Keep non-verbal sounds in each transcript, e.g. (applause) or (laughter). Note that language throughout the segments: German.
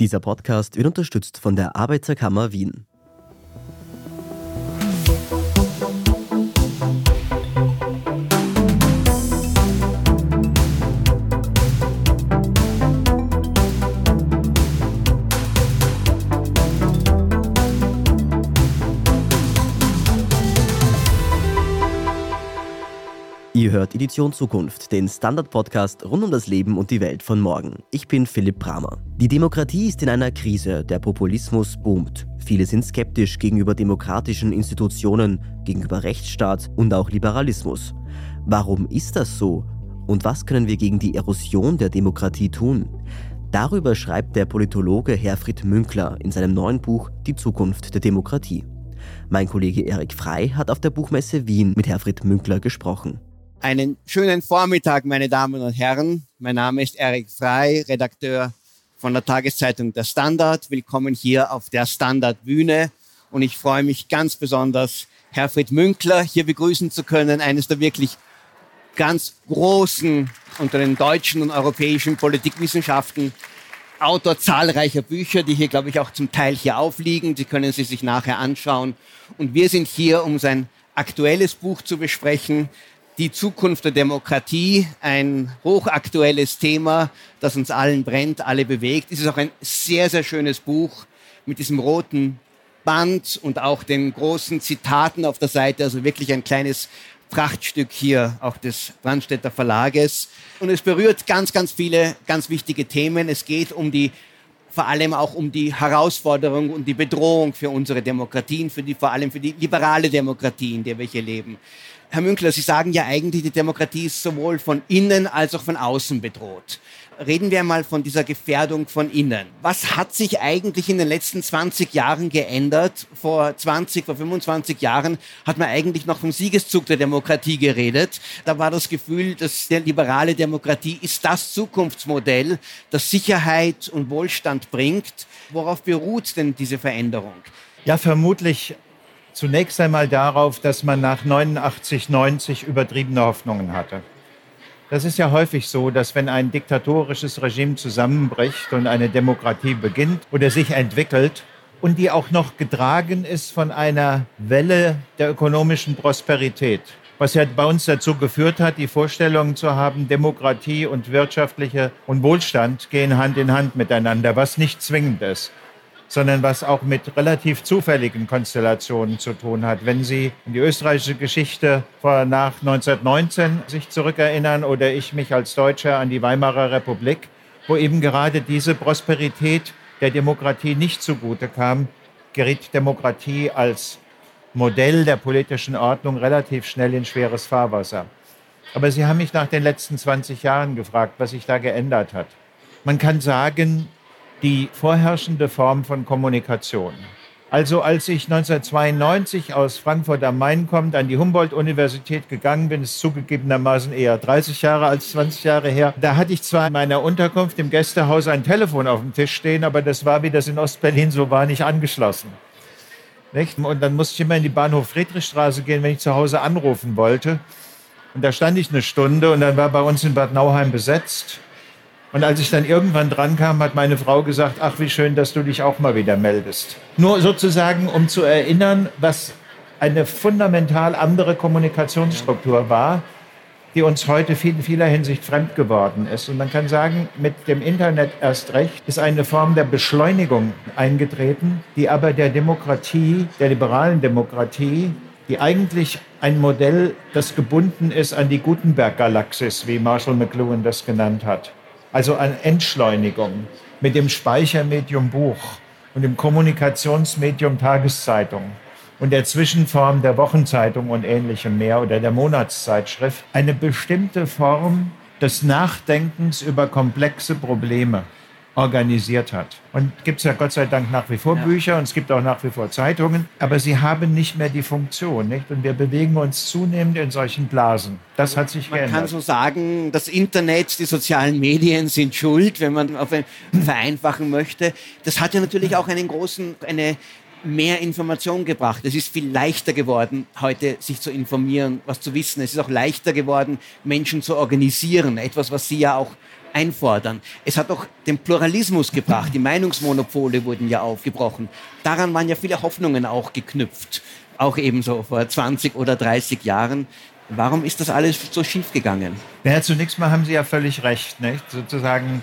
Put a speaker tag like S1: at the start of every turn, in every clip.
S1: Dieser Podcast wird unterstützt von der Arbeiterkammer Wien. Hört Edition Zukunft, den Standard-Podcast rund um das Leben und die Welt von morgen. Ich bin Philipp Bramer. Die Demokratie ist in einer Krise, der Populismus boomt. Viele sind skeptisch gegenüber demokratischen Institutionen, gegenüber Rechtsstaat und auch Liberalismus. Warum ist das so? Und was können wir gegen die Erosion der Demokratie tun? Darüber schreibt der Politologe Herfried Münkler in seinem neuen Buch Die Zukunft der Demokratie. Mein Kollege Erik Frei hat auf der Buchmesse Wien mit Herfried Münkler gesprochen.
S2: Einen schönen Vormittag, meine Damen und Herren. Mein Name ist Erik Frei, Redakteur von der Tageszeitung Der Standard. Willkommen hier auf der Standardbühne. Und ich freue mich ganz besonders, Herfried Münkler hier begrüßen zu können, eines der wirklich ganz großen unter den deutschen und europäischen Politikwissenschaften, Autor zahlreicher Bücher, die hier, glaube ich, auch zum Teil hier aufliegen. Die können Sie sich nachher anschauen. Und wir sind hier, um sein aktuelles Buch zu besprechen, die Zukunft der Demokratie, ein hochaktuelles Thema, das uns allen brennt, alle bewegt. Es ist auch ein sehr, sehr schönes Buch mit diesem roten Band und auch den großen Zitaten auf der Seite, also wirklich ein kleines Prachtstück hier auch des Brandstätter Verlages. Und es berührt ganz, ganz viele ganz wichtige Themen. Es geht um die vor allem auch um die Herausforderung und die Bedrohung für unsere Demokratien, für die, vor allem für die liberale Demokratie, in der wir hier leben. Herr Münkler, Sie sagen ja eigentlich, die Demokratie ist sowohl von innen als auch von außen bedroht. Reden wir mal von dieser Gefährdung von innen. Was hat sich eigentlich in den letzten 20 Jahren geändert? Vor 20, vor 25 Jahren hat man eigentlich noch vom Siegeszug der Demokratie geredet. Da war das Gefühl, dass die liberale Demokratie ist das Zukunftsmodell, das Sicherheit und Wohlstand bringt. Worauf beruht denn diese Veränderung?
S3: Ja, vermutlich Zunächst einmal darauf, dass man nach 89, 90 übertriebene Hoffnungen hatte. Das ist ja häufig so, dass wenn ein diktatorisches Regime zusammenbricht und eine Demokratie beginnt oder sich entwickelt und die auch noch getragen ist von einer Welle der ökonomischen Prosperität, was ja bei uns dazu geführt hat, die Vorstellung zu haben, Demokratie und wirtschaftliche und Wohlstand gehen Hand in Hand miteinander, was nicht zwingend ist sondern was auch mit relativ zufälligen Konstellationen zu tun hat. Wenn Sie in die österreichische Geschichte nach 1919 sich zurückerinnern oder ich mich als Deutscher an die Weimarer Republik, wo eben gerade diese Prosperität der Demokratie nicht zugute kam, geriet Demokratie als Modell der politischen Ordnung relativ schnell in schweres Fahrwasser. Aber Sie haben mich nach den letzten 20 Jahren gefragt, was sich da geändert hat. Man kann sagen, die vorherrschende Form von Kommunikation. Also als ich 1992 aus Frankfurt am Main kommend an die Humboldt-Universität gegangen bin, ist zugegebenermaßen eher 30 Jahre als 20 Jahre her, da hatte ich zwar in meiner Unterkunft im Gästehaus ein Telefon auf dem Tisch stehen, aber das war, wie das in Ostberlin so war, nicht angeschlossen. Nicht? Und dann musste ich immer in die Bahnhof Friedrichstraße gehen, wenn ich zu Hause anrufen wollte. Und da stand ich eine Stunde und dann war bei uns in Bad Nauheim besetzt. Und als ich dann irgendwann dran kam, hat meine Frau gesagt, ach, wie schön, dass du dich auch mal wieder meldest. Nur sozusagen, um zu erinnern, was eine fundamental andere Kommunikationsstruktur war, die uns heute in vieler Hinsicht fremd geworden ist. Und man kann sagen, mit dem Internet erst recht ist eine Form der Beschleunigung eingetreten, die aber der Demokratie, der liberalen Demokratie, die eigentlich ein Modell, das gebunden ist an die Gutenberg-Galaxis, wie Marshall McLuhan das genannt hat, also an Entschleunigung mit dem Speichermedium Buch und dem Kommunikationsmedium Tageszeitung und der Zwischenform der Wochenzeitung und ähnlichem mehr oder der Monatszeitschrift eine bestimmte Form des Nachdenkens über komplexe Probleme organisiert hat. Und gibt es ja Gott sei Dank nach wie vor ja. Bücher und es gibt auch nach wie vor Zeitungen, aber sie haben nicht mehr die Funktion. Nicht? Und wir bewegen uns zunehmend in solchen Blasen. Das hat sich
S2: man
S3: geändert.
S2: Man kann so sagen, das Internet, die sozialen Medien sind schuld, wenn man auf ein vereinfachen möchte. Das hat ja natürlich auch einen großen, eine mehr Information gebracht. Es ist viel leichter geworden, heute sich zu informieren, was zu wissen. Es ist auch leichter geworden, Menschen zu organisieren. Etwas, was Sie ja auch einfordern. Es hat auch den Pluralismus gebracht. Die Meinungsmonopole wurden ja aufgebrochen. Daran waren ja viele Hoffnungen auch geknüpft. Auch ebenso vor 20 oder 30 Jahren. Warum ist das alles so schief gegangen?
S3: Ja, zunächst mal haben Sie ja völlig recht. Nicht? Sozusagen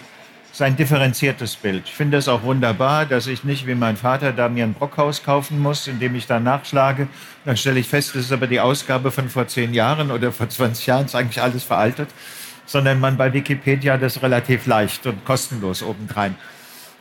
S3: sein differenziertes Bild. Ich finde es auch wunderbar, dass ich nicht wie mein Vater da mir ein Brockhaus kaufen muss, indem ich dann nachschlage. Dann stelle ich fest, das ist aber die Ausgabe von vor zehn Jahren oder vor 20 Jahren, ist eigentlich alles veraltet, sondern man bei Wikipedia das relativ leicht und kostenlos obendrein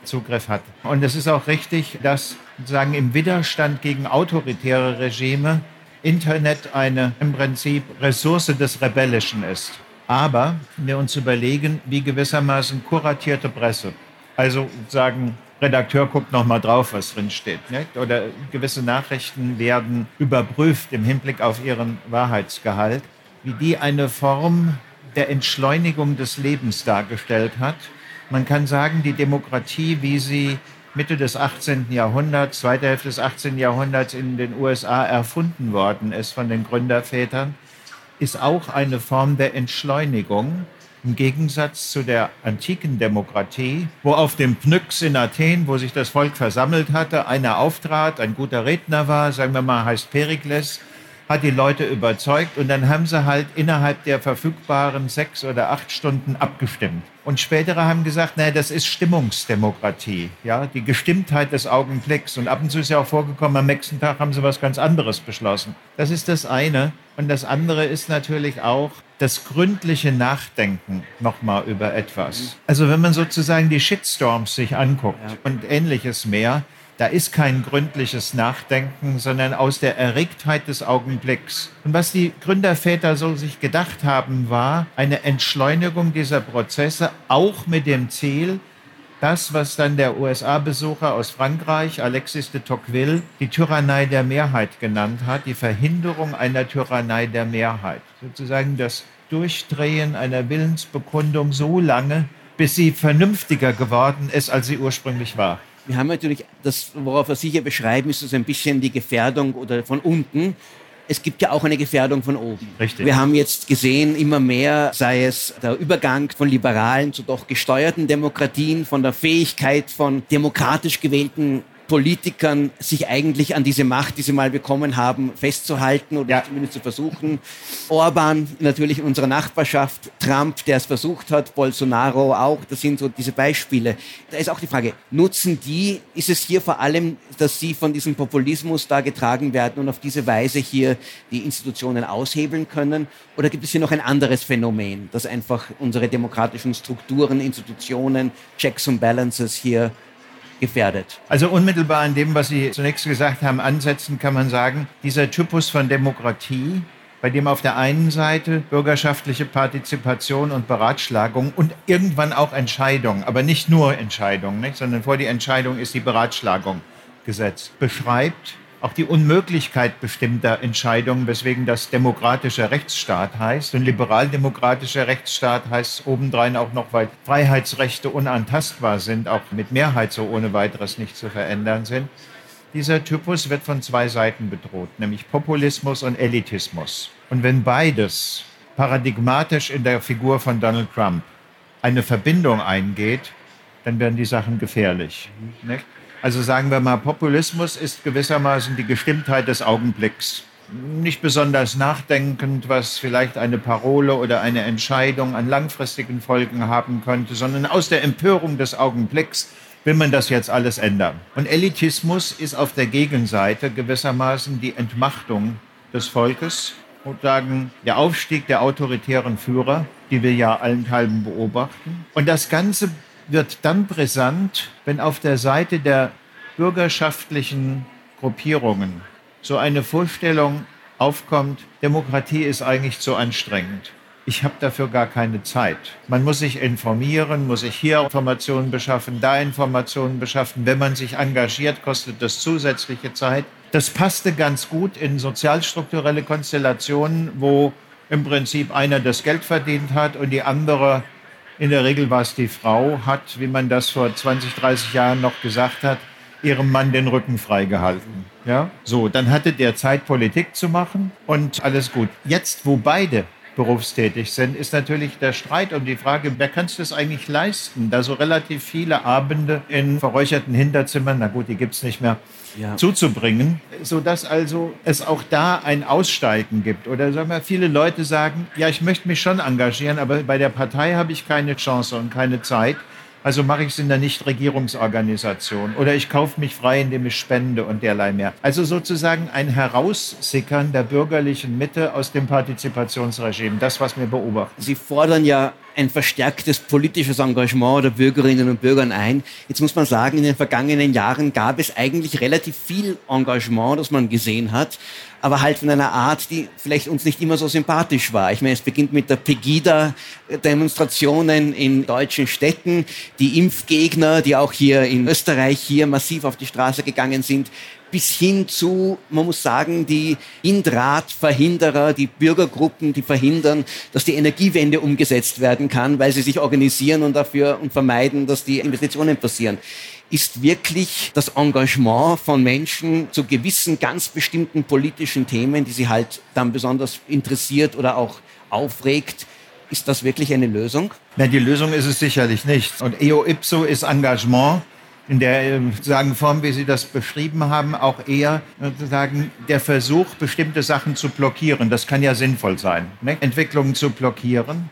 S3: Zugriff hat. Und es ist auch richtig, dass sagen im Widerstand gegen autoritäre Regime Internet eine im Prinzip Ressource des Rebellischen ist. Aber wir uns überlegen, wie gewissermaßen kuratierte Presse, also sagen, Redakteur guckt noch mal drauf, was drin steht, nicht? oder gewisse Nachrichten werden überprüft im Hinblick auf ihren Wahrheitsgehalt, wie die eine Form der Entschleunigung des Lebens dargestellt hat. Man kann sagen, die Demokratie, wie sie Mitte des 18. Jahrhunderts, zweite Hälfte des 18. Jahrhunderts in den USA erfunden worden ist von den Gründervätern, ist auch eine Form der Entschleunigung im Gegensatz zu der antiken Demokratie, wo auf dem Pnyx in Athen, wo sich das Volk versammelt hatte, einer auftrat, ein guter Redner war, sagen wir mal, heißt Perikles, hat die Leute überzeugt und dann haben sie halt innerhalb der verfügbaren sechs oder acht Stunden abgestimmt. Und spätere haben gesagt, naja, das ist Stimmungsdemokratie, ja, die Gestimmtheit des Augenblicks. Und ab und zu ist ja auch vorgekommen, am nächsten Tag haben sie was ganz anderes beschlossen. Das ist das eine. Und das andere ist natürlich auch das gründliche Nachdenken nochmal über etwas. Also wenn man sozusagen die Shitstorms sich anguckt ja. und ähnliches mehr, da ist kein gründliches Nachdenken, sondern aus der Erregtheit des Augenblicks. Und was die Gründerväter so sich gedacht haben, war eine Entschleunigung dieser Prozesse, auch mit dem Ziel, das, was dann der USA-Besucher aus Frankreich, Alexis de Tocqueville, die Tyrannei der Mehrheit genannt hat, die Verhinderung einer Tyrannei der Mehrheit. Sozusagen das Durchdrehen einer Willensbekundung so lange, bis sie vernünftiger geworden ist, als sie ursprünglich war.
S2: Wir haben natürlich, das, worauf wir sicher beschreiben, ist so ein bisschen die Gefährdung oder von unten. Es gibt ja auch eine Gefährdung von oben.
S3: Richtig.
S2: Wir haben jetzt gesehen, immer mehr, sei es der Übergang von liberalen zu doch gesteuerten Demokratien, von der Fähigkeit von demokratisch gewählten Politikern, sich eigentlich an diese Macht, die sie mal bekommen haben, festzuhalten oder ja. zumindest zu versuchen. Orban natürlich in unserer Nachbarschaft, Trump, der es versucht hat, Bolsonaro auch, das sind so diese Beispiele. Da ist auch die Frage, nutzen die, ist es hier vor allem, dass sie von diesem Populismus da getragen werden und auf diese Weise hier die Institutionen aushebeln können? Oder gibt es hier noch ein anderes Phänomen, dass einfach unsere demokratischen Strukturen, Institutionen, Checks und Balances hier gefährdet.
S3: Also unmittelbar an dem, was Sie zunächst gesagt haben, ansetzen kann man sagen, dieser Typus von Demokratie, bei dem auf der einen Seite bürgerschaftliche Partizipation und Beratschlagung und irgendwann auch Entscheidung, aber nicht nur Entscheidung, nicht, sondern vor die Entscheidung ist die Beratschlagung gesetzt, beschreibt, auch die Unmöglichkeit bestimmter Entscheidungen, weswegen das demokratischer Rechtsstaat heißt. Und liberaldemokratischer Rechtsstaat heißt obendrein auch noch, weil Freiheitsrechte unantastbar sind, auch mit Mehrheit so ohne weiteres nicht zu verändern sind. Dieser Typus wird von zwei Seiten bedroht, nämlich Populismus und Elitismus. Und wenn beides paradigmatisch in der Figur von Donald Trump eine Verbindung eingeht, dann werden die Sachen gefährlich. Nicht? Also sagen wir mal, Populismus ist gewissermaßen die Gestimmtheit des Augenblicks. Nicht besonders nachdenkend, was vielleicht eine Parole oder eine Entscheidung an langfristigen Folgen haben könnte, sondern aus der Empörung des Augenblicks will man das jetzt alles ändern. Und Elitismus ist auf der Gegenseite gewissermaßen die Entmachtung des Volkes und sagen, der Aufstieg der autoritären Führer, die wir ja allenthalben beobachten. Und das Ganze wird dann brisant, wenn auf der Seite der bürgerschaftlichen Gruppierungen so eine Vorstellung aufkommt, Demokratie ist eigentlich zu anstrengend. Ich habe dafür gar keine Zeit. Man muss sich informieren, muss sich hier Informationen beschaffen, da Informationen beschaffen. Wenn man sich engagiert, kostet das zusätzliche Zeit. Das passte ganz gut in sozialstrukturelle Konstellationen, wo im Prinzip einer das Geld verdient hat und die andere in der Regel war es die Frau, hat, wie man das vor 20, 30 Jahren noch gesagt hat, ihrem Mann den Rücken freigehalten. Ja? So, dann hatte der Zeit, Politik zu machen und alles gut. Jetzt, wo beide berufstätig sind, ist natürlich der Streit um die Frage, wer kann es das eigentlich leisten, da so relativ viele Abende in verräucherten Hinterzimmern, na gut, die gibt es nicht mehr, ja. zuzubringen, sodass also es auch da ein Aussteigen gibt. Oder sagen wir, viele Leute sagen, ja, ich möchte mich schon engagieren, aber bei der Partei habe ich keine Chance und keine Zeit. Also mache ich es in der Nichtregierungsorganisation oder ich kaufe mich frei, indem ich spende und derlei mehr. Also sozusagen ein Heraussickern der bürgerlichen Mitte aus dem Partizipationsregime, das, was wir beobachten.
S2: Sie fordern ja ein verstärktes politisches Engagement der Bürgerinnen und Bürger ein. Jetzt muss man sagen, in den vergangenen Jahren gab es eigentlich relativ viel Engagement, das man gesehen hat, aber halt von einer Art, die vielleicht uns nicht immer so sympathisch war. Ich meine, es beginnt mit der Pegida-Demonstrationen in deutschen Städten, die Impfgegner, die auch hier in Österreich hier massiv auf die Straße gegangen sind, bis hin zu, man muss sagen, die Indrat-Verhinderer, die Bürgergruppen, die verhindern, dass die Energiewende umgesetzt werden kann, weil sie sich organisieren und dafür und vermeiden, dass die Investitionen passieren. Ist wirklich das Engagement von Menschen zu gewissen ganz bestimmten politischen Themen, die sie halt dann besonders interessiert oder auch aufregt, ist das wirklich eine Lösung?
S3: Na, die Lösung ist es sicherlich nicht. Und eo ipso ist Engagement in der äh, sozusagen Form, wie Sie das beschrieben haben, auch eher sozusagen der Versuch, bestimmte Sachen zu blockieren. Das kann ja sinnvoll sein, ne? Entwicklungen zu blockieren.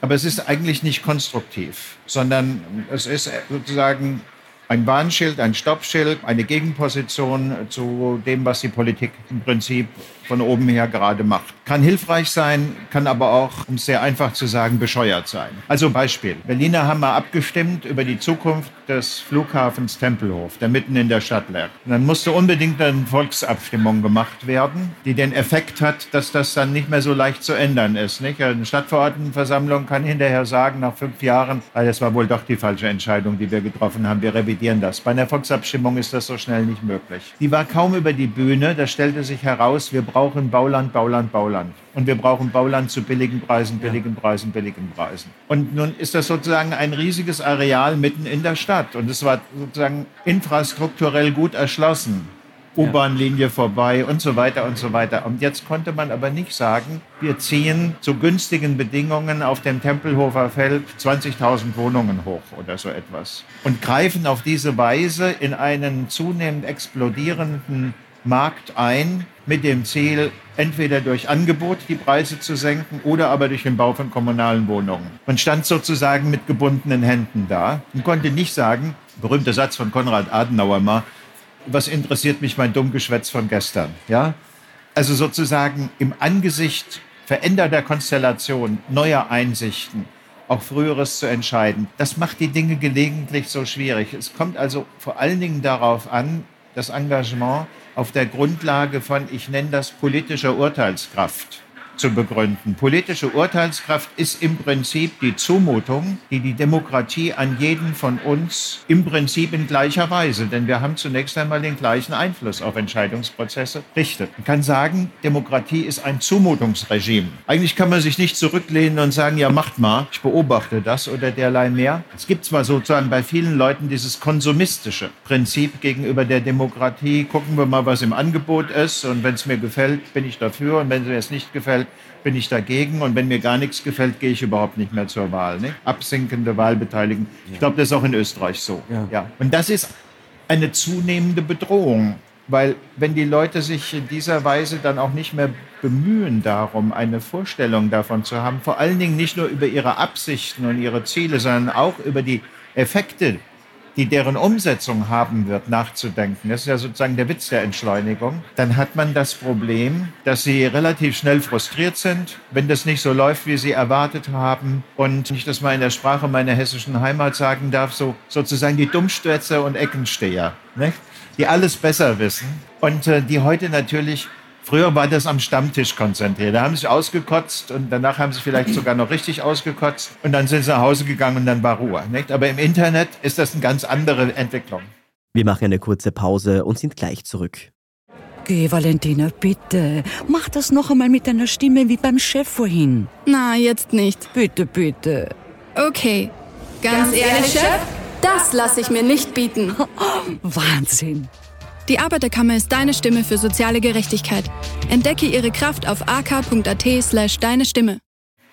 S3: Aber es ist eigentlich nicht konstruktiv, sondern es ist sozusagen ein Warnschild, ein Stoppschild, eine Gegenposition zu dem, was die Politik im Prinzip von oben her gerade macht. Kann hilfreich sein, kann aber auch, um es sehr einfach zu sagen, bescheuert sein. Also Beispiel. Berliner haben mal abgestimmt über die Zukunft des Flughafens Tempelhof, der mitten in der Stadt lag. Und dann musste unbedingt eine Volksabstimmung gemacht werden, die den Effekt hat, dass das dann nicht mehr so leicht zu ändern ist. Nicht? Eine Stadtverordnetenversammlung kann hinterher sagen, nach fünf Jahren, ah, das war wohl doch die falsche Entscheidung, die wir getroffen haben, wir revidieren das. Bei einer Volksabstimmung ist das so schnell nicht möglich. Die war kaum über die Bühne, da stellte sich heraus, wir brauchen Bauland, Bauland, Bauland. Und wir brauchen Bauland zu billigen Preisen, billigen Preisen, billigen Preisen. Und nun ist das sozusagen ein riesiges Areal mitten in der Stadt. Und es war sozusagen infrastrukturell gut erschlossen. U-Bahn-Linie vorbei und so weiter und so weiter. Und jetzt konnte man aber nicht sagen, wir ziehen zu günstigen Bedingungen auf dem Tempelhofer Feld 20.000 Wohnungen hoch oder so etwas. Und greifen auf diese Weise in einen zunehmend explodierenden Markt ein mit dem Ziel, entweder durch Angebot die Preise zu senken oder aber durch den Bau von kommunalen Wohnungen. Man stand sozusagen mit gebundenen Händen da und konnte nicht sagen, berühmter Satz von Konrad Adenauer mal, was interessiert mich mein Dummgeschwätz von gestern? Ja? Also sozusagen im Angesicht veränderter Konstellation, neuer Einsichten, auch Früheres zu entscheiden. Das macht die Dinge gelegentlich so schwierig. Es kommt also vor allen Dingen darauf an, das Engagement auf der Grundlage von, ich nenne das politischer Urteilskraft zu begründen. Politische Urteilskraft ist im Prinzip die Zumutung, die die Demokratie an jeden von uns im Prinzip in gleicher Weise, denn wir haben zunächst einmal den gleichen Einfluss auf Entscheidungsprozesse, richtet. Man kann sagen, Demokratie ist ein Zumutungsregime. Eigentlich kann man sich nicht zurücklehnen und sagen, ja, macht mal, ich beobachte das oder derlei mehr. Es gibt zwar sozusagen bei vielen Leuten dieses konsumistische Prinzip gegenüber der Demokratie, gucken wir mal, was im Angebot ist und wenn es mir gefällt, bin ich dafür und wenn es mir nicht gefällt, gefällt, bin ich dagegen. Und wenn mir gar nichts gefällt, gehe ich überhaupt nicht mehr zur Wahl. Ne? Absinkende Wahlbeteiligung. Ich glaube, das ist auch in Österreich so. Ja. ja. Und das ist eine zunehmende Bedrohung. Weil wenn die Leute sich in dieser Weise dann auch nicht mehr bemühen darum, eine Vorstellung davon zu haben, vor allen Dingen nicht nur über ihre Absichten und ihre Ziele, sondern auch über die Effekte, die deren Umsetzung haben wird, nachzudenken, das ist ja sozusagen der Witz der Entschleunigung, dann hat man das Problem, dass sie relativ schnell frustriert sind, wenn das nicht so läuft, wie sie erwartet haben. Und ich das mal in der Sprache meiner hessischen Heimat sagen darf, so sozusagen die Dummstötzer und Eckensteher, nicht? die alles besser wissen und äh, die heute natürlich Früher war das am Stammtisch konzentriert. Da haben sie sich ausgekotzt und danach haben sie vielleicht sogar noch richtig ausgekotzt und dann sind sie nach Hause gegangen und dann war Ruhe. Nicht? Aber im Internet ist das eine ganz andere Entwicklung.
S1: Wir machen eine kurze Pause und sind gleich zurück.
S4: Geh, Valentina, bitte. Mach das noch einmal mit deiner Stimme wie beim Chef vorhin.
S5: Na, jetzt nicht.
S4: Bitte, bitte.
S5: Okay. Ganz, Ganz ehrlich, Chef? Das lasse ich mir nicht bieten. (laughs)
S4: Wahnsinn.
S5: Die Arbeiterkammer ist deine Stimme für soziale Gerechtigkeit. Entdecke ihre Kraft auf ak.at slash deine Stimme.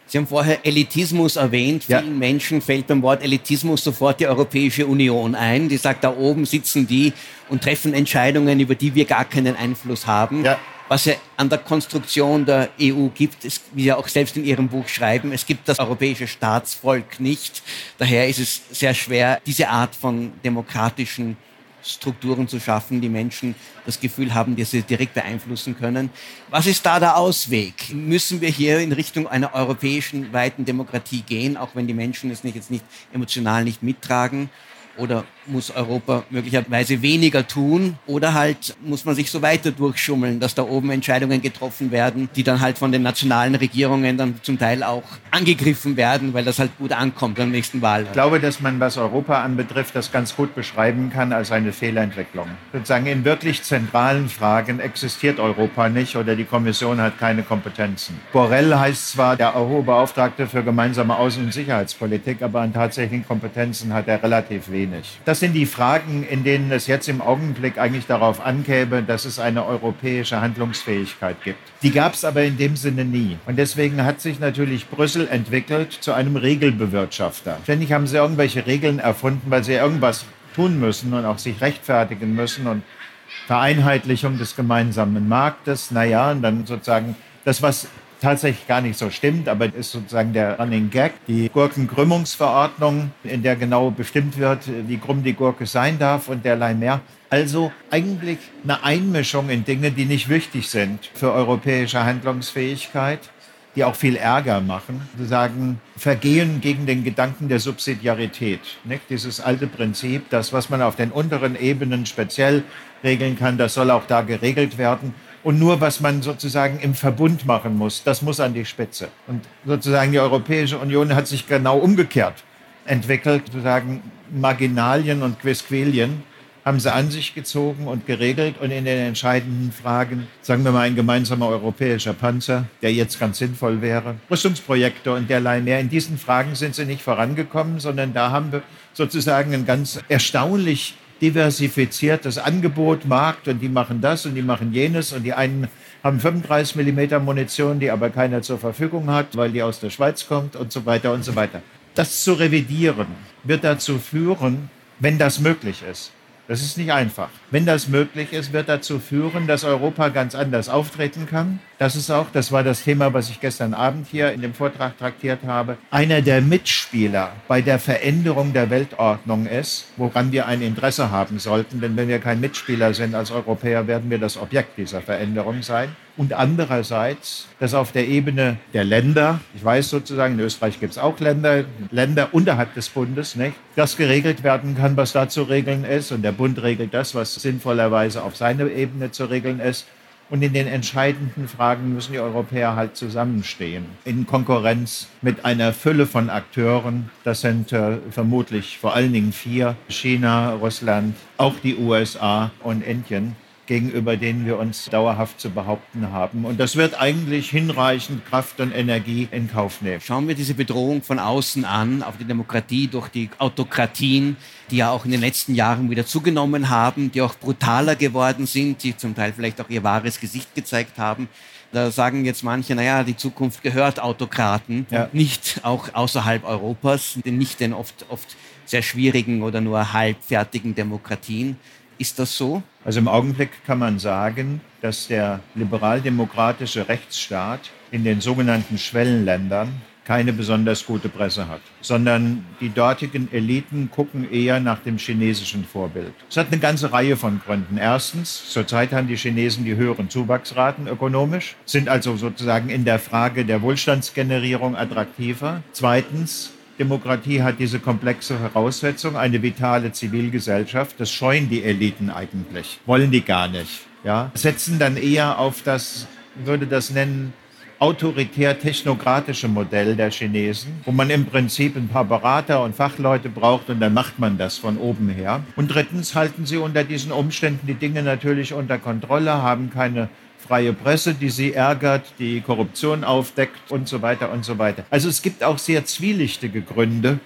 S2: Sie haben vorher Elitismus erwähnt. Ja. Vielen Menschen fällt beim Wort Elitismus sofort die Europäische Union ein. Die sagt, da oben sitzen die und treffen Entscheidungen, über die wir gar keinen Einfluss haben. Ja. Was ja an der Konstruktion der EU gibt, ist, wie Sie auch selbst in Ihrem Buch schreiben, es gibt das europäische Staatsvolk nicht. Daher ist es sehr schwer, diese Art von demokratischen Strukturen zu schaffen, die Menschen das Gefühl haben, dass sie direkt beeinflussen können. Was ist da der Ausweg? Müssen wir hier in Richtung einer europäischen weiten Demokratie gehen, auch wenn die Menschen es nicht, jetzt nicht emotional nicht mittragen? Oder muss Europa möglicherweise weniger tun? Oder halt muss man sich so weiter durchschummeln, dass da oben Entscheidungen getroffen werden, die dann halt von den nationalen Regierungen dann zum Teil auch angegriffen werden, weil das halt gut ankommt beim nächsten Wahl.
S3: Ich glaube, dass man, was Europa anbetrifft, das ganz gut beschreiben kann als eine Fehlentwicklung. Sozusagen in wirklich zentralen Fragen existiert Europa nicht oder die Kommission hat keine Kompetenzen. Borrell heißt zwar der hohe Beauftragte für gemeinsame Außen- und Sicherheitspolitik, aber an tatsächlichen Kompetenzen hat er relativ wenig wenig. Das sind die Fragen, in denen es jetzt im Augenblick eigentlich darauf ankäme, dass es eine europäische Handlungsfähigkeit gibt. Die gab es aber in dem Sinne nie. Und deswegen hat sich natürlich Brüssel entwickelt zu einem Regelbewirtschafter. Ständig haben sie irgendwelche Regeln erfunden, weil sie irgendwas tun müssen und auch sich rechtfertigen müssen und Vereinheitlichung des gemeinsamen Marktes, naja, und dann sozusagen das, was tatsächlich gar nicht so stimmt, aber ist sozusagen der Running Gag. Die Gurkenkrümmungsverordnung, in der genau bestimmt wird, wie krumm die Gurke sein darf und derlei mehr. Also eigentlich eine Einmischung in Dinge, die nicht wichtig sind für europäische Handlungsfähigkeit, die auch viel Ärger machen. Sozusagen Vergehen gegen den Gedanken der Subsidiarität. Nicht? Dieses alte Prinzip, das, was man auf den unteren Ebenen speziell regeln kann, das soll auch da geregelt werden. Und nur was man sozusagen im Verbund machen muss, das muss an die Spitze. Und sozusagen die Europäische Union hat sich genau umgekehrt entwickelt, sozusagen Marginalien und Quisquilien haben sie an sich gezogen und geregelt und in den entscheidenden Fragen, sagen wir mal ein gemeinsamer europäischer Panzer, der jetzt ganz sinnvoll wäre, Rüstungsprojekte und derlei mehr. In diesen Fragen sind sie nicht vorangekommen, sondern da haben wir sozusagen ein ganz erstaunlich diversifiziertes Angebot, Markt und die machen das und die machen jenes und die einen haben 35 mm Munition, die aber keiner zur Verfügung hat, weil die aus der Schweiz kommt und so weiter und so weiter. Das zu revidieren wird dazu führen, wenn das möglich ist, das ist nicht einfach. Wenn das möglich ist, wird dazu führen, dass Europa ganz anders auftreten kann. Das ist auch, das war das Thema, was ich gestern Abend hier in dem Vortrag traktiert habe, einer der Mitspieler bei der Veränderung der Weltordnung ist, woran wir ein Interesse haben sollten. Denn wenn wir kein Mitspieler sind als Europäer, werden wir das Objekt dieser Veränderung sein und andererseits, dass auf der Ebene der Länder, ich weiß sozusagen, in Österreich gibt es auch Länder, Länder unterhalb des Bundes, nicht, das geregelt werden kann, was da zu regeln ist. Und der Bund regelt das, was sinnvollerweise auf seiner Ebene zu regeln ist. Und in den entscheidenden Fragen müssen die Europäer halt zusammenstehen. In Konkurrenz mit einer Fülle von Akteuren. Das sind äh, vermutlich vor allen Dingen vier. China, Russland, auch die USA und Indien gegenüber denen wir uns dauerhaft zu behaupten haben. Und das wird eigentlich hinreichend Kraft und Energie in Kauf nehmen.
S2: Schauen wir diese Bedrohung von außen an, auf die Demokratie durch die Autokratien, die ja auch in den letzten Jahren wieder zugenommen haben, die auch brutaler geworden sind, die zum Teil vielleicht auch ihr wahres Gesicht gezeigt haben. Da sagen jetzt manche, naja, die Zukunft gehört Autokraten, ja. nicht auch außerhalb Europas, nicht den oft, oft sehr schwierigen oder nur halbfertigen Demokratien. Ist das so?
S3: Also im Augenblick kann man sagen, dass der liberaldemokratische Rechtsstaat in den sogenannten Schwellenländern keine besonders gute Presse hat, sondern die dortigen Eliten gucken eher nach dem chinesischen Vorbild. Es hat eine ganze Reihe von Gründen. Erstens, zurzeit haben die Chinesen die höheren Zuwachsraten ökonomisch, sind also sozusagen in der Frage der Wohlstandsgenerierung attraktiver. Zweitens, Demokratie hat diese komplexe Voraussetzung, eine vitale Zivilgesellschaft. Das scheuen die Eliten eigentlich, wollen die gar nicht. Ja? Setzen dann eher auf das, würde das nennen, autoritär-technokratische Modell der Chinesen, wo man im Prinzip ein paar Berater und Fachleute braucht und dann macht man das von oben her. Und drittens halten sie unter diesen Umständen die Dinge natürlich unter Kontrolle, haben keine freie Presse, die sie ärgert, die Korruption aufdeckt und so weiter und so weiter. Also es gibt auch sehr zwielichtige Gründe,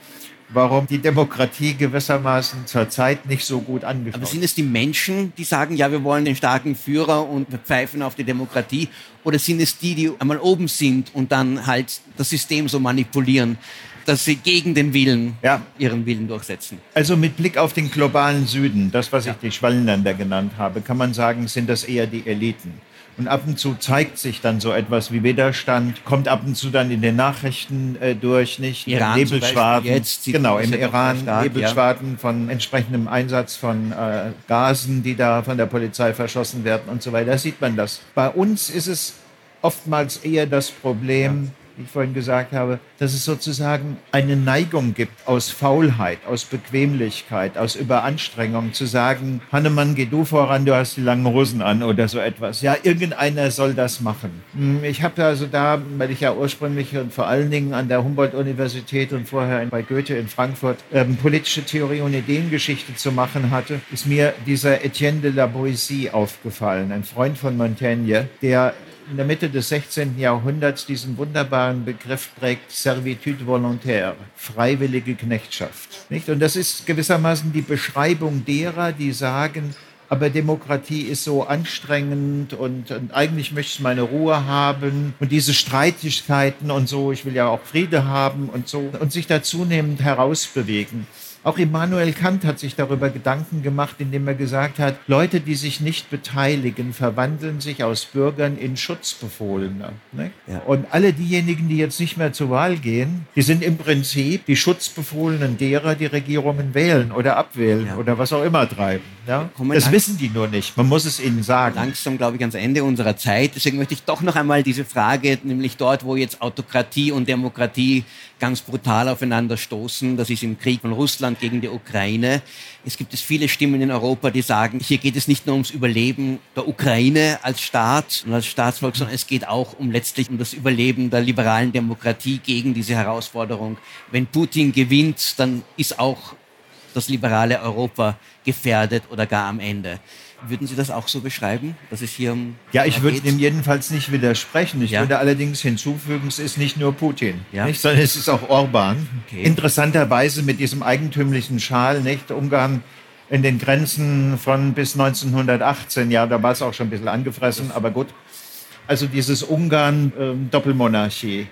S3: warum die Demokratie gewissermaßen zurzeit nicht so gut angeschaut
S2: Aber sind es die Menschen, die sagen, ja, wir wollen den starken Führer und wir pfeifen auf die Demokratie? Oder sind es die, die einmal oben sind und dann halt das System so manipulieren, dass sie gegen den Willen
S3: Ja.
S2: ihren Willen durchsetzen?
S3: Also mit Blick auf den globalen Süden, das, was ich die Schwellenländer genannt habe, kann man sagen, sind das eher die Eliten. Und ab und zu zeigt sich dann so etwas wie Widerstand, kommt ab und zu dann in den Nachrichten äh, durch, nicht?
S2: Iran
S3: Nebelschwaden.
S2: Jetzt
S3: genau, im
S2: ja
S3: Iran
S2: stark,
S3: Nebelschwaden von entsprechendem Einsatz von äh, Gasen, die da von der Polizei verschossen werden und so weiter. Da sieht man das. Bei uns ist es oftmals eher das Problem, wie ich vorhin gesagt habe, dass es sozusagen eine Neigung gibt aus Faulheit, aus Bequemlichkeit, aus Überanstrengung zu sagen, Hannemann, geh du voran, du hast die langen Hosen an oder so etwas. Ja, irgendeiner soll das machen. Hm, Ich habe also da, weil ich ja ursprünglich und vor allen Dingen an der Humboldt-Universität und vorher bei Goethe in Frankfurt ähm, politische Theorie und Ideengeschichte zu machen hatte, ist mir dieser Etienne de la Boétie aufgefallen, ein Freund von Montaigne, der in der Mitte des 16. Jahrhunderts diesen wunderbaren Begriff prägt, Servitude volontaire, freiwillige Knechtschaft. Nicht? Und das ist gewissermaßen die Beschreibung derer, die sagen, aber Demokratie ist so anstrengend und, und eigentlich möchte ich meine Ruhe haben und diese Streitigkeiten und so, ich will ja auch Friede haben und so und sich da zunehmend herausbewegen. Auch Immanuel Kant hat sich darüber Gedanken gemacht, indem er gesagt hat, Leute, die sich nicht beteiligen, verwandeln sich aus Bürgern in Schutzbefohlene. Ne?
S2: Ja.
S3: Und alle diejenigen, die jetzt nicht mehr zur Wahl gehen, die sind im Prinzip die Schutzbefohlenen derer, die Regierungen wählen oder abwählen
S2: Ja.
S3: oder was auch immer treiben. Ja? Das wissen die nur nicht. Man muss es ihnen sagen.
S2: langsam, glaube ich, ans Ende unserer Zeit. Deswegen möchte ich doch noch einmal diese Frage, nämlich dort, wo jetzt Autokratie und Demokratie ganz brutal aufeinander stoßen, das ist im Krieg von Russland gegen die Ukraine. Es gibt es viele Stimmen in Europa, die sagen, hier geht es nicht nur ums Überleben der Ukraine als Staat und als Staatsvolk, sondern es geht auch um letztlich um das Überleben der liberalen Demokratie gegen diese Herausforderung. Wenn Putin gewinnt, dann ist auch das liberale Europa gefährdet oder gar am Ende. Würden Sie das auch so beschreiben, dass es hier um
S3: Ja, ich würde dem jedenfalls nicht widersprechen. Ich
S2: Ja.
S3: würde allerdings hinzufügen, es ist nicht nur Putin,
S2: Ja.
S3: nicht, sondern es ist auch Orban.
S2: Okay.
S3: Interessanterweise mit diesem eigentümlichen Schal, nicht? Ungarn in den Grenzen von bis 1918, ja, da war es auch schon ein bisschen angefressen, aber gut. Also dieses Ungarn, ähm, Doppelmonarchie.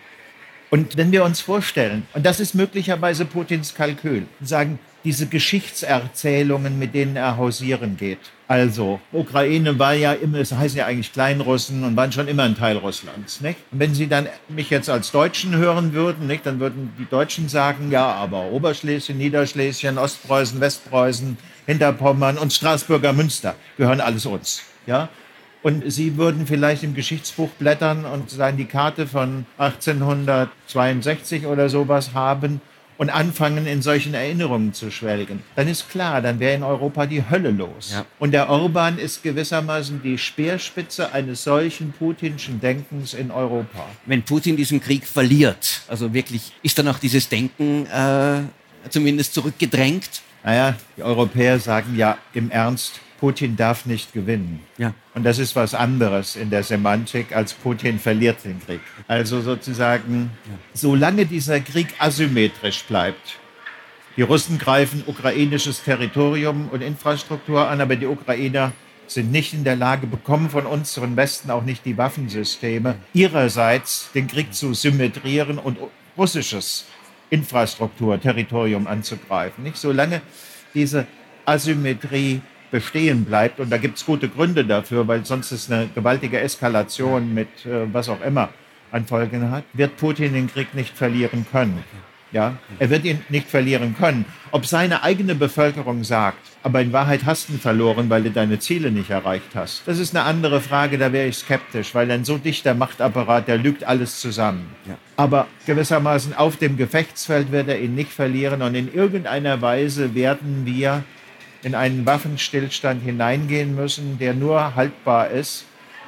S3: Und wenn wir uns vorstellen, und das ist möglicherweise Putins Kalkül, sagen, diese Geschichtserzählungen, mit denen er hausieren geht. Also, Ukraine war ja immer, es heißen ja eigentlich Kleinrussen und waren schon immer ein Teil Russlands. Nicht? Und wenn Sie dann mich jetzt als Deutschen hören würden, nicht, dann würden die Deutschen sagen, ja, aber Oberschlesien, Niederschlesien, Ostpreußen, Westpreußen, Hinterpommern und Straßburger Münster gehören alles uns. Ja? Und Sie würden vielleicht im Geschichtsbuch blättern und sagen, die Karte von 1862 oder sowas haben und anfangen, in solchen Erinnerungen zu schwelgen. Dann ist klar, dann wäre in Europa die Hölle los.
S2: Ja.
S3: Und der Orban ist gewissermaßen die Speerspitze eines solchen putinschen Denkens in Europa.
S2: wenn Putin diesen Krieg verliert, also wirklich, ist dann auch dieses Denken äh, zumindest zurückgedrängt?
S3: Naja, die Europäer sagen ja im Ernst, Putin darf nicht gewinnen.
S2: Ja.
S3: Und das ist was anderes in der Semantik, als Putin verliert den Krieg. Also sozusagen, solange dieser Krieg asymmetrisch bleibt, die Russen greifen ukrainisches Territorium und Infrastruktur an, aber die Ukrainer sind nicht in der Lage, bekommen von uns, von Westen auch nicht die Waffensysteme, ihrerseits den Krieg zu symmetrieren und russisches Infrastruktur, Territorium anzugreifen. Nicht? Solange diese Asymmetrie bestehen bleibt, und da gibt es gute Gründe dafür, weil sonst es eine gewaltige Eskalation mit äh, was auch immer an Folgen hat, wird Putin den Krieg nicht verlieren können. Ja, er wird ihn nicht verlieren können. Ob seine eigene Bevölkerung sagt, aber in Wahrheit hast du ihn verloren, weil du deine Ziele nicht erreicht hast. Das ist eine andere Frage, da wäre ich skeptisch, weil ein so dichter Machtapparat, der lügt alles zusammen.
S2: Ja.
S3: Aber gewissermaßen auf dem Gefechtsfeld wird er ihn nicht verlieren und in irgendeiner Weise werden wir in einen Waffenstillstand hineingehen müssen, der nur haltbar ist,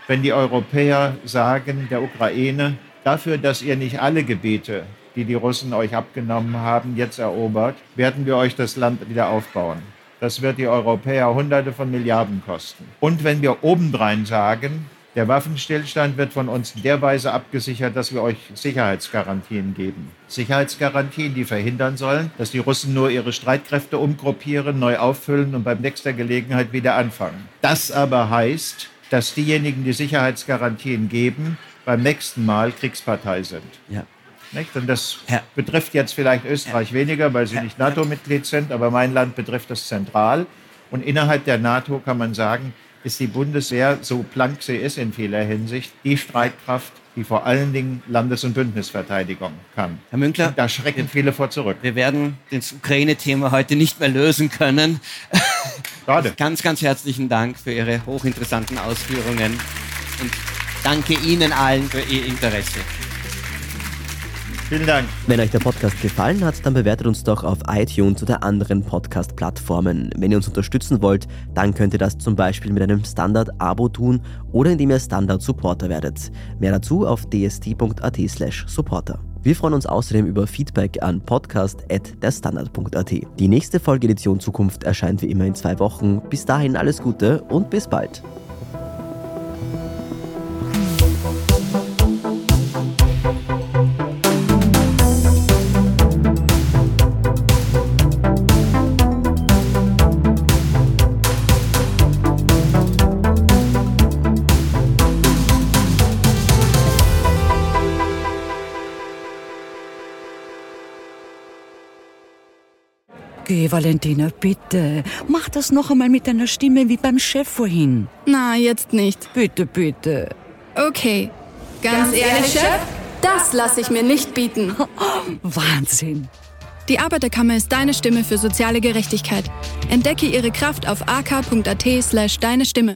S3: wenn die Europäer sagen der Ukraine, dafür, dass ihr nicht alle Gebiete, die die Russen euch abgenommen haben, jetzt erobert, werden wir euch das Land wieder aufbauen. Das wird die Europäer Hunderte von Milliarden kosten. Und wenn wir obendrein sagen, Der Waffenstillstand wird von uns in der Weise abgesichert, dass wir euch Sicherheitsgarantien geben. Sicherheitsgarantien, die verhindern sollen, dass die Russen nur ihre Streitkräfte umgruppieren, neu auffüllen und beim nächster Gelegenheit wieder anfangen. Das aber heißt, dass diejenigen, die Sicherheitsgarantien geben, beim nächsten Mal Kriegspartei sind. Ja. Nicht? Und das ja. betrifft jetzt vielleicht Österreich ja. weniger, weil sie nicht NATO-Mitglied sind, aber mein Land betrifft das zentral. Und innerhalb der NATO kann man sagen, ist die Bundeswehr, so blank sie ist in vieler Hinsicht, die Streitkraft, die vor allen Dingen Landes- und Bündnisverteidigung kann.
S2: Herr Münkler,
S3: und da schrecken viele vor zurück.
S2: Wir werden das Ukraine-Thema heute nicht mehr lösen können. (laughs) Schade. ganz, ganz herzlichen Dank für Ihre hochinteressanten Ausführungen und danke Ihnen allen für Ihr Interesse.
S3: Vielen Dank.
S1: Wenn euch der Podcast gefallen hat, dann bewertet uns doch auf iTunes oder anderen Podcast-Plattformen. Wenn ihr uns unterstützen wollt, dann könnt ihr das zum Beispiel mit einem Standard-Abo tun oder indem ihr Standard-Supporter werdet. Mehr dazu auf dst.at slash supporter. Wir freuen uns außerdem über Feedback an podcast.derstandard.at. Die nächste Folge Edition Zukunft erscheint wie immer in zwei Wochen. Bis dahin alles Gute und bis bald.
S4: Valentina, bitte. Mach das noch einmal mit deiner Stimme wie beim Chef vorhin.
S5: Na, jetzt nicht.
S4: Bitte, bitte.
S5: Okay. Ganz, Ganz ehrlich, Chef? Das lasse ich mir nicht bieten. (laughs)
S4: Wahnsinn.
S5: Die Arbeiterkammer ist deine Stimme für soziale Gerechtigkeit. Entdecke ihre Kraft auf ak.at slash deine Stimme.